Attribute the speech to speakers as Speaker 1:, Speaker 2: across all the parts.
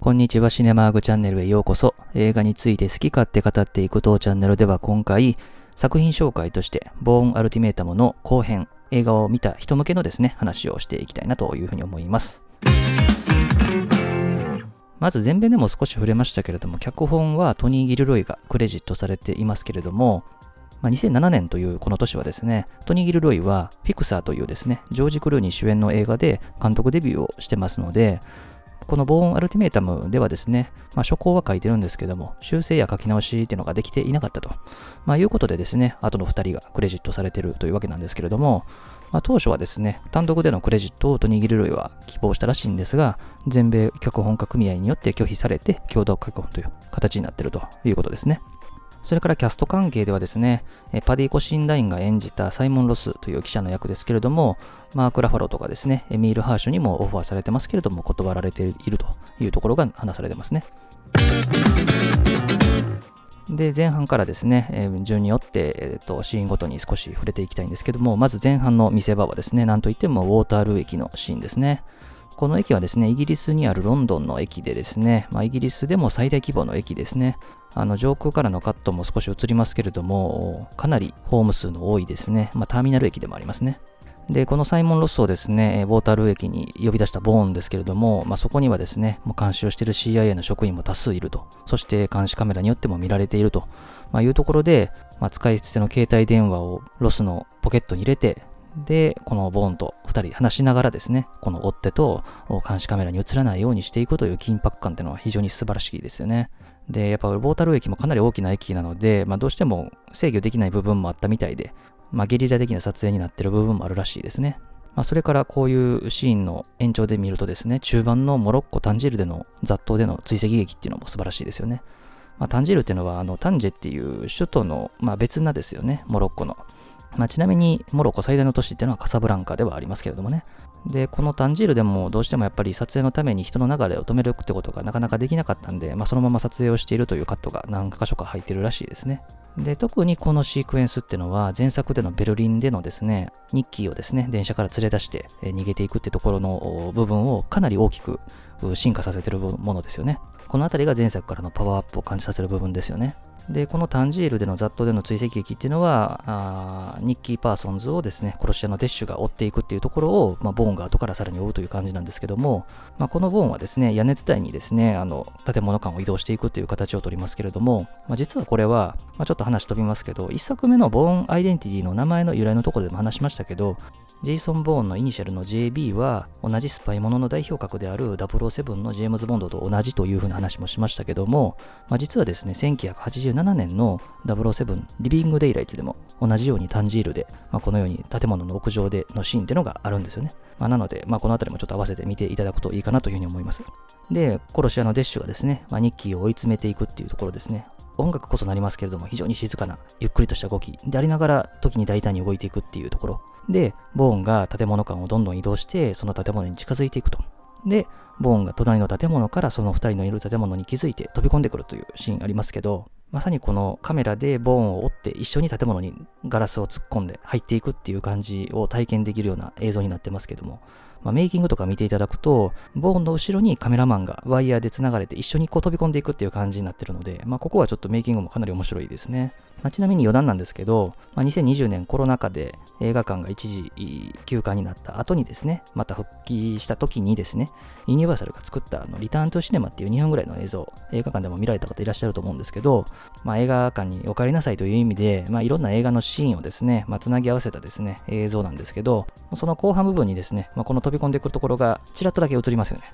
Speaker 1: こんにちは、シネマーグチャンネルへようこそ。映画について好き勝手語っていく当チャンネルでは今回、作品紹介として、ボーンアルティメータムの後編、映画を見た人向けのですね、話をしていきたいなというふうに思います。まず前編でも少し触れましたけれども、脚本はトニー・ギルロイがクレジットされていますけれども、まあ、2007年というこの年はですね、トニー・ギルロイはフィクサーというですね、ジョージ・クルーニー主演の映画で監督デビューをしてますので、このボーンアルティメータムではですね、まあ、初稿は書いてるんですけども、修正や書き直しっていうのができていなかったと、まあ、いうことでですね、あとの2人がクレジットされてるというわけなんですけれども、まあ、当初はですね、単独でのクレジットをトニー・ギルロイは希望したらしいんですが、全米脚本家組合によって拒否されて共同脚本という形になってるということですね。それからキャスト関係ではですね、パディ・コシンダインが演じたサイモン・ロスという記者の役ですけれども、マーク・ラファロとかですね、エミール・ハーシュにもオファーされてますけれども、断られているというところが話されてますね。で、前半からですね、順によって、えーと、シーンごとに少し触れていきたいんですけども、まず前半の見せ場はですね、なんといってもウォータールー駅のシーンですね。この駅はですね、イギリスにあるロンドンの駅でですね、まあ、イギリスでも最大規模の駅ですね。あの上空からのカットも少し映りますけれども、かなりホーム数の多いですね、まあ、ターミナル駅でもありますね。で、このサイモン・ロスをですね、ウォータールー駅に呼び出したボーンですけれども、まあ、そこにはですね、もう監視をしている CIA の職員も多数いると、そして監視カメラによっても見られていると、まあ、いうところで、まあ、使い捨ての携帯電話をロスのポケットに入れて、で、このボーンと2人話しながらですね、この追っ手と監視カメラに映らないようにしていくという緊迫感っていうのは非常に素晴らしいですよね。で、やっぱボータル駅もかなり大きな駅なので、まあ、どうしても制御できない部分もあったみたいで、まあ、ゲリラ的な撮影になってる部分もあるらしいですね。まあ、それからこういうシーンの延長で見るとですね、中盤のモロッコ・タンジールでの雑踏での追跡劇っていうのも素晴らしいですよね。まあ、タンジールっていうのはあのタンジェっていう首都の、まあ、別なですよね、モロッコの。まあ、ちなみにモロッコ最大の都市っていうのはカサブランカではありますけれどもね。で、このタンジールでもどうしてもやっぱり撮影のために人の流れを止めるってことがなかなかできなかったんで、まあ、そのまま撮影をしているというカットが何箇所か入ってるらしいですね。で、特にこのシークエンスってのは前作でのベルリンでのですね、ニッキーをですね、電車から連れ出して逃げていくってところの部分をかなり大きく進化させてるものですよね。このあたりが前作からのパワーアップを感じさせる部分ですよね。で、このタンジールでの雑踏での追跡劇っていうのは、ニッキー・パーソンズをですね、殺し屋のデッシュが追っていくっていうところを、まあ、ボーンが後からさらに追うという感じなんですけども、まあ、このボーンはですね、屋根伝いにですね、あの、建物間を移動していくっていう形をとりますけれども、まあ、実はこれは、まあ、ちょっと話飛びますけど、1作目のボーンアイデンティティの名前の由来のところでも話しましたけど、ジェイソン・ボーンのイニシャルの JB は同じスパイものの代表格である007のジェームズ・ボンドと同じというふうな話もしましたけども、まあ、実はですね、1987 7年の007リビング・デイライツでも同じようにタンジールで、まあ、このように建物の屋上でのシーンっていうのがあるんですよね。まあ、なので、まあ、この辺りもちょっと合わせて見ていただくといいかなというふうに思います。で、殺し屋のデッシュがですね、まあ、ニッキーを追い詰めていくっていうところですね。音楽こそなりますけれども、非常に静かな、ゆっくりとした動きでありながら、時に大胆に動いていくっていうところ。で、ボーンが建物間をどんどん移動して、その建物に近づいていくと。で、ボーンが隣の建物からその2人のいる建物に気づいて飛び込んでくるというシーンありますけど、まさにこのカメラでボーンを折って一緒に建物にガラスを突っ込んで入っていくっていう感じを体験できるような映像になってますけども、まあ、メイキングとか見ていただくと、ボーンの後ろにカメラマンがワイヤーで繋がれて一緒にこう飛び込んでいくっていう感じになってるので、まあ、ここはちょっとメイキングもかなり面白いですね。まあ、ちなみに余談なんですけど、まあ、2020年コロナ禍で映画館が一時休館になった後にですね、また復帰した時にですね、ユニバーサルが作ったあのリターントゥシネマっていう2分ぐらいの映像、映画館でも見られた方いらっしゃると思うんですけど、まあ、映画館にお帰りなさいという意味で、まあ、いろんな映画のシーンをですね、まあ、つなぎ合わせたですね、映像なんですけど、その後半部分にですね、まあ、この飛び込んでくるところがちらっとだけ映りますよね。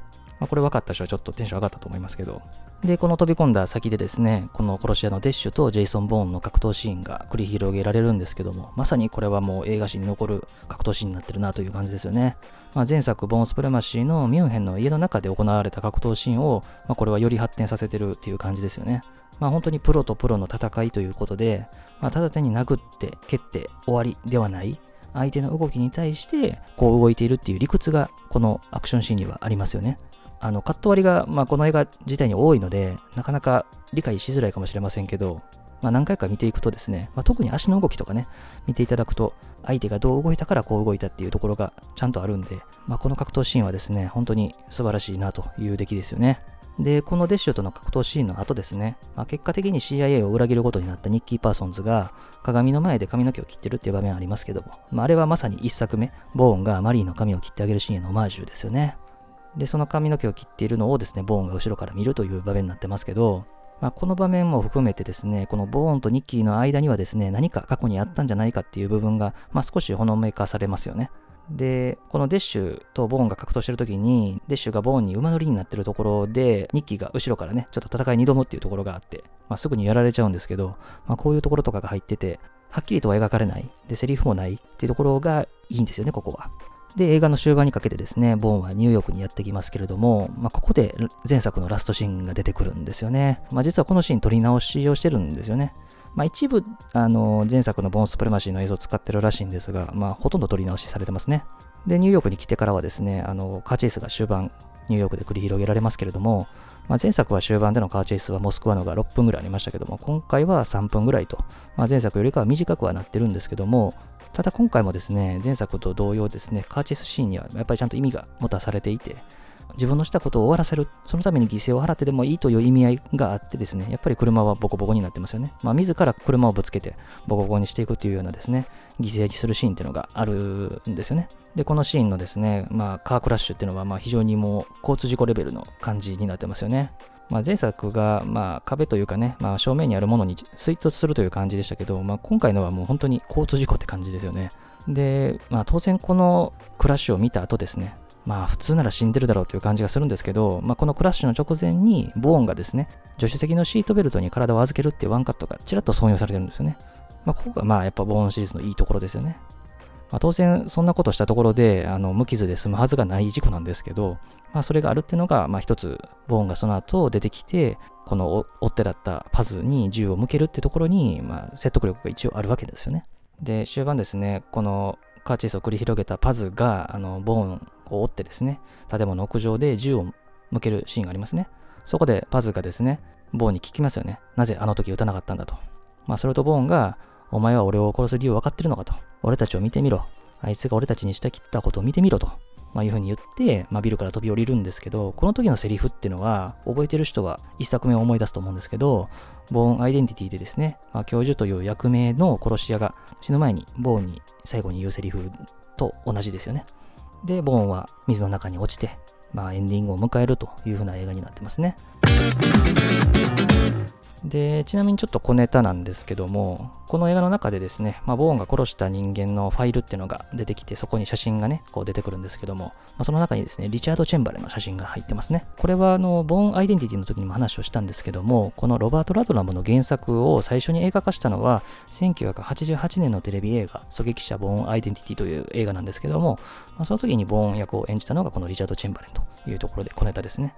Speaker 1: まあ、これ分かった人はちょっとテンション上がったと思いますけど。で、この飛び込んだ先でですね、この殺し屋のデッシュとジェイソン・ボーンの格闘シーンが繰り広げられるんですけども、まさにこれはもう映画史に残る格闘シーンになってるなという感じですよね。まあ、前作、ボーン・スプレマシーのミュンヘンの家の中で行われた格闘シーンを、まあ、これはより発展させてるっていう感じですよね。まあ、本当にプロとプロの戦いということで、まあ、ただ手に殴って蹴って終わりではない、相手の動きに対してこう動いているっていう理屈がこのアクションシーンにはありますよね。あの、カット割りが、まあ、この映画自体に多いので、なかなか理解しづらいかもしれませんけど、まあ、何回か見ていくとですね、まあ、特に足の動きとかね、見ていただくと、相手がどう動いたからこう動いたっていうところがちゃんとあるんで、まあ、この格闘シーンはですね、本当に素晴らしいなという出来ですよね。で、このデッシュとの格闘シーンの後ですね、まあ、結果的に CIA を裏切ることになったニッキー・パーソンズが鏡の前で髪の毛を切ってるっていう場面ありますけども、まあ、あれはまさに一作目、ボーンがマリーの髪を切ってあげるシーンへのオマージュですよね。で、その髪の毛を切っているのをですね、ボーンが後ろから見るという場面になってますけど、まあ、この場面も含めてですね、このボーンとニッキーの間にはですね、何か過去にあったんじゃないかっていう部分が、まあ、少しほのめかされますよね。で、このデッシュとボーンが格闘してる時に、デッシュがボーンに馬乗りになってるところで、ニッキーが後ろからね、ちょっと戦いに挑むっていうところがあって、まあ、すぐにやられちゃうんですけど、まあ、こういうところとかが入ってて、はっきりとは描かれない。で、セリフもないっていうところがいいんですよね、ここは。で、映画の終盤にかけてですね、ボーンはニューヨークにやってきますけれども、まあ、ここで前作のラストシーンが出てくるんですよね。まあ、実はこのシーン撮り直しをしてるんですよね。まあ、一部、あの、前作のボーンスプレマシーの映像を使ってるらしいんですが、まあ、ほとんど撮り直しされてますね。で、ニューヨークに来てからはですね、あの、カーチェイスが終盤、ニューヨークで繰り広げられますけれども、まあ、前作は終盤でのカーチェイスはモスクワのが6分ぐらいありましたけども、今回は3分ぐらいと、まあ、前作よりかは短くはなってるんですけども、ただ今回もですね、前作と同様ですね、カーチェイスシーンにはやっぱりちゃんと意味が持たされていて、自分のしたことを終わらせる、そのために犠牲を払ってでもいいという意味合いがあってですね、やっぱり車はボコボコになってますよね。まあ、自ら車をぶつけてボコボコにしていくっていうようなですね、犠牲にするシーンっていうのがあるんですよね。で、このシーンのですね、まあ、カークラッシュっていうのは、まあ、非常にもう交通事故レベルの感じになってますよね。まあ、前作が、まあ、壁というかね、まあ、正面にあるものに追突するという感じでしたけど、まあ、今回のはもう本当に交通事故って感じですよね。で、まあ、当然このクラッシュを見た後ですね、まあ普通なら死んでるだろうという感じがするんですけど、まあ、このクラッシュの直前にボーンがですね、助手席のシートベルトに体を預けるっていうワンカットがちらっと挿入されてるんですよね。まあ、ここがまあやっぱボーンシリーズのいいところですよね。まあ、当然そんなことしたところであの無傷で済むはずがない事故なんですけど、まあ、それがあるっていうのが、まあ、一つボーンがその後出てきてこの追っ手だったパズに銃を向けるってところに、まあ、説得力が一応あるわけですよね。で終盤ですねこのカーチェイスを繰り広げたパズがあのボーンを追ってですね建物屋上で銃を向けるシーンがありますね。そこでパズがですねボーンに聞きますよね。なぜあの時撃たなかったんだと。まあ、それとボーンがお前は俺を殺す理由分かってるのかと。俺たちを見てみろ。あいつが俺たちにしたきったことを見てみろと。まあ、いうふうに言って、まあ、ビルから飛び降りるんですけど、この時のセリフっていうのは、覚えてる人は一作目を思い出すと思うんですけど、ボーンアイデンティティでですね、まあ、教授という役名の殺し屋が死ぬ前にボーンに最後に言うセリフと同じですよね。で、ボーンは水の中に落ちて、まあ、エンディングを迎えるというふうな映画になってますね。で、ちなみにちょっと小ネタなんですけども、この映画の中でですね、まあ、ボーンが殺した人間のファイルっていうのが出てきて、そこに写真がね、こう出てくるんですけども、まあ、その中にですね、リチャード・チェンバレンの写真が入ってますね。これはあの、ボーン・アイデンティティの時にも話をしたんですけども、このロバート・ラドラムの原作を最初に映画化したのは、1988年のテレビ映画、狙撃者・ボーン・アイデンティティという映画なんですけども、まあ、その時にボーン役を演じたのがこのリチャード・チェンバレンというところで小ネタですね。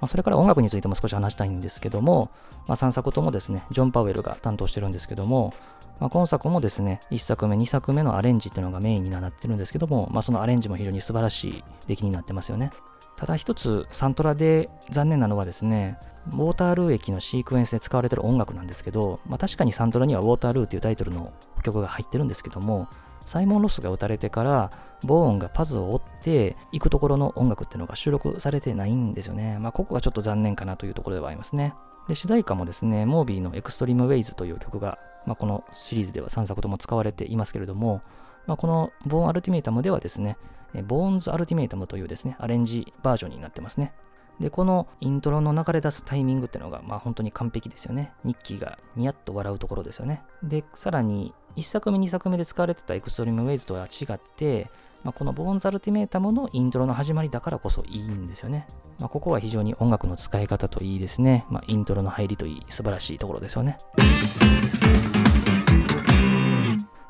Speaker 1: まあ、それから音楽についても少し話したいんですけども、まあ、3作ともですね、ジョン・パウエルが担当してるんですけども、まあ、今作もですね、1作目、2作目のアレンジっていうのがメインになってるんですけども、まあ、そのアレンジも非常に素晴らしい出来になってますよね。ただ一つ、サントラで残念なのはですね、ウォータールー駅のシークエンスで使われてる音楽なんですけど、まあ、確かにサントラにはウォータールーっていうタイトルの曲が入ってるんですけども、サイモン・ロスが撃たれてから、ボーンがパズを追って行くところの音楽っていうのが収録されてないんですよね。まあ、ここがちょっと残念かなというところではありますね。で、主題歌もですね、モービーの Extreme Ways という曲が、まあ、このシリーズでは3作とも使われていますけれども、まあ、このボーン・アルティメイタムではですね、 Bourne's Ultimatum というですね、アレンジバージョンになってますね。で、このイントロの流れ出すタイミングっていうのが、まあ本当に完璧ですよね。ニッキーがニヤッと笑うところですよね。で、さらに1作目、2作目で使われてた Extreme Ways とは違って、まあ、この Bourne's Ultimatum のイントロの始まりだからこそいいんですよね。まあ、ここは非常に音楽の使い方といいですね。まあ、イントロの入りといい素晴らしいところですよね。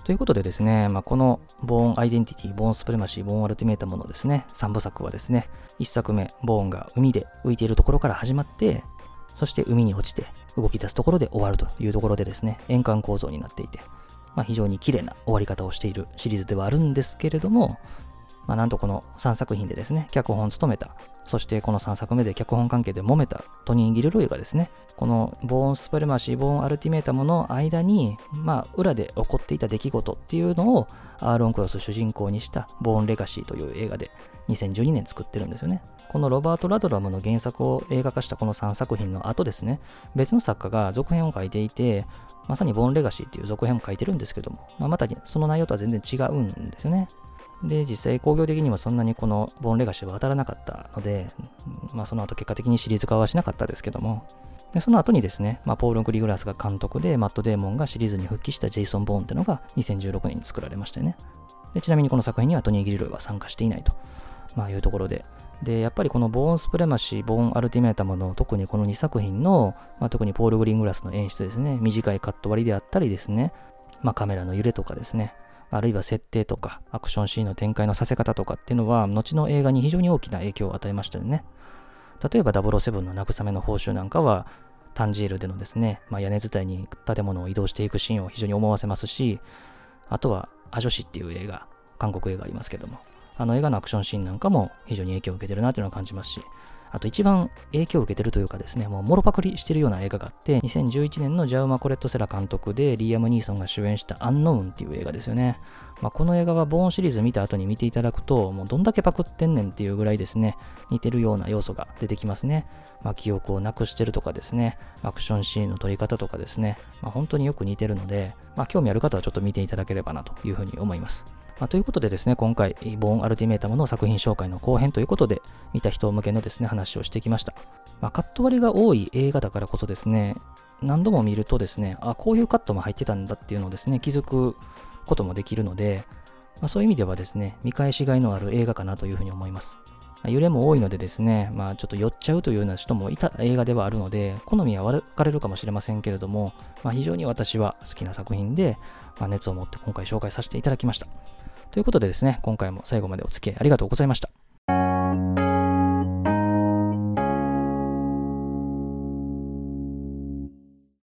Speaker 1: ということでですね、まあ、このボーンアイデンティティ、ボーンスプレマシー、ボーンアルティメータムのですね、3部作はですね、1作目、ボーンが海で浮いているところから始まって、そして海に落ちて動き出すところで終わるというところでですね、円環構造になっていて、まあ、非常に綺麗な終わり方をしているシリーズではあるんですけれども、まあ、なんとこの3作品でですね、脚本を務めたそしてこの3作目で脚本関係で揉めたトニー・ギルロイがですね、このボーン・スプレマシー、ボーン・アルティメータムの間に、まあ、裏で起こっていた出来事っていうのをアーロン・クロス主人公にしたボーン・レガシーという映画で2012年作ってるんですよね。このロバート・ラドラムの原作を映画化したこの3作品の後ですね、別の作家が続編を書いていて、まさにボーン・レガシーっていう続編も書いてるんですけども、まあ、またその内容とは全然違うんですよね。で、実際工業的にはそんなにこのボーンレガシーは当たらなかったので、まあその後結果的にシリーズ化はしなかったですけども、でその後にですね、まあ、ポール・グリグラスが監督で、マット・デーモンがシリーズに復帰したジェイソン・ボーンっていうのが2016年に作られましたよね。でちなみにこの作品にはトニー・ギリロイは参加していないと、まあ、いうところで、で、やっぱりこのボーン・スプレマシー、ボーン・アルティメータムの特にこの2作品の、まあ、特にポール・グリングラスの演出ですね、短いカット割りであったりですね、まあ、カメラの揺れとかですね、あるいは設定とか、アクションシーンの展開のさせ方とかっていうのは、後の映画に非常に大きな影響を与えましたよね。例えば007の慰めの報酬なんかは、タンジールでのですね、まあ、屋根伝いに建物を移動していくシーンを非常に思わせますし、あとは、アジョシっていう映画、韓国映画ありますけども、あの映画のアクションシーンなんかも非常に影響を受けてるなっていうのを感じますし、あと一番影響を受けてるというかですね、もうもろパクリしてるような映画があって、2011年のジャウマ・コレット・セラ監督でリーアム・ニーソンが主演したアンノウンっていう映画ですよね。まあ、この映画はボーンシリーズ見た後に見ていただくと、もうどんだけパクってんねんっていうぐらいですね、似てるような要素が出てきますね。まあ、記憶をなくしてるとかですね、アクションシーンの撮り方とかですね、まあ、本当によく似てるので、まあ、興味ある方はちょっと見ていただければなというふうに思います。まあ、ということでですね、今回、ボーンアルティメータムの作品紹介の後編ということで、見た人向けのですね、話をしてきました。まあ、カット割りが多い映画だからこそですね、何度も見るとですね、あ、こういうカットも入ってたんだっていうのをですね、気づくこともできるので、まあ、そういう意味ではですね、見返しがいのある映画かなというふうに思います。揺れも多いのでですね、まあちょっと酔っちゃうというような人もいた映画ではあるので、好みは分かれるかもしれませんけれども、まあ、非常に私は好きな作品で、まあ、熱を持って今回紹介させていただきました。ということでですね、今回も最後までお付き合いありがとうございました。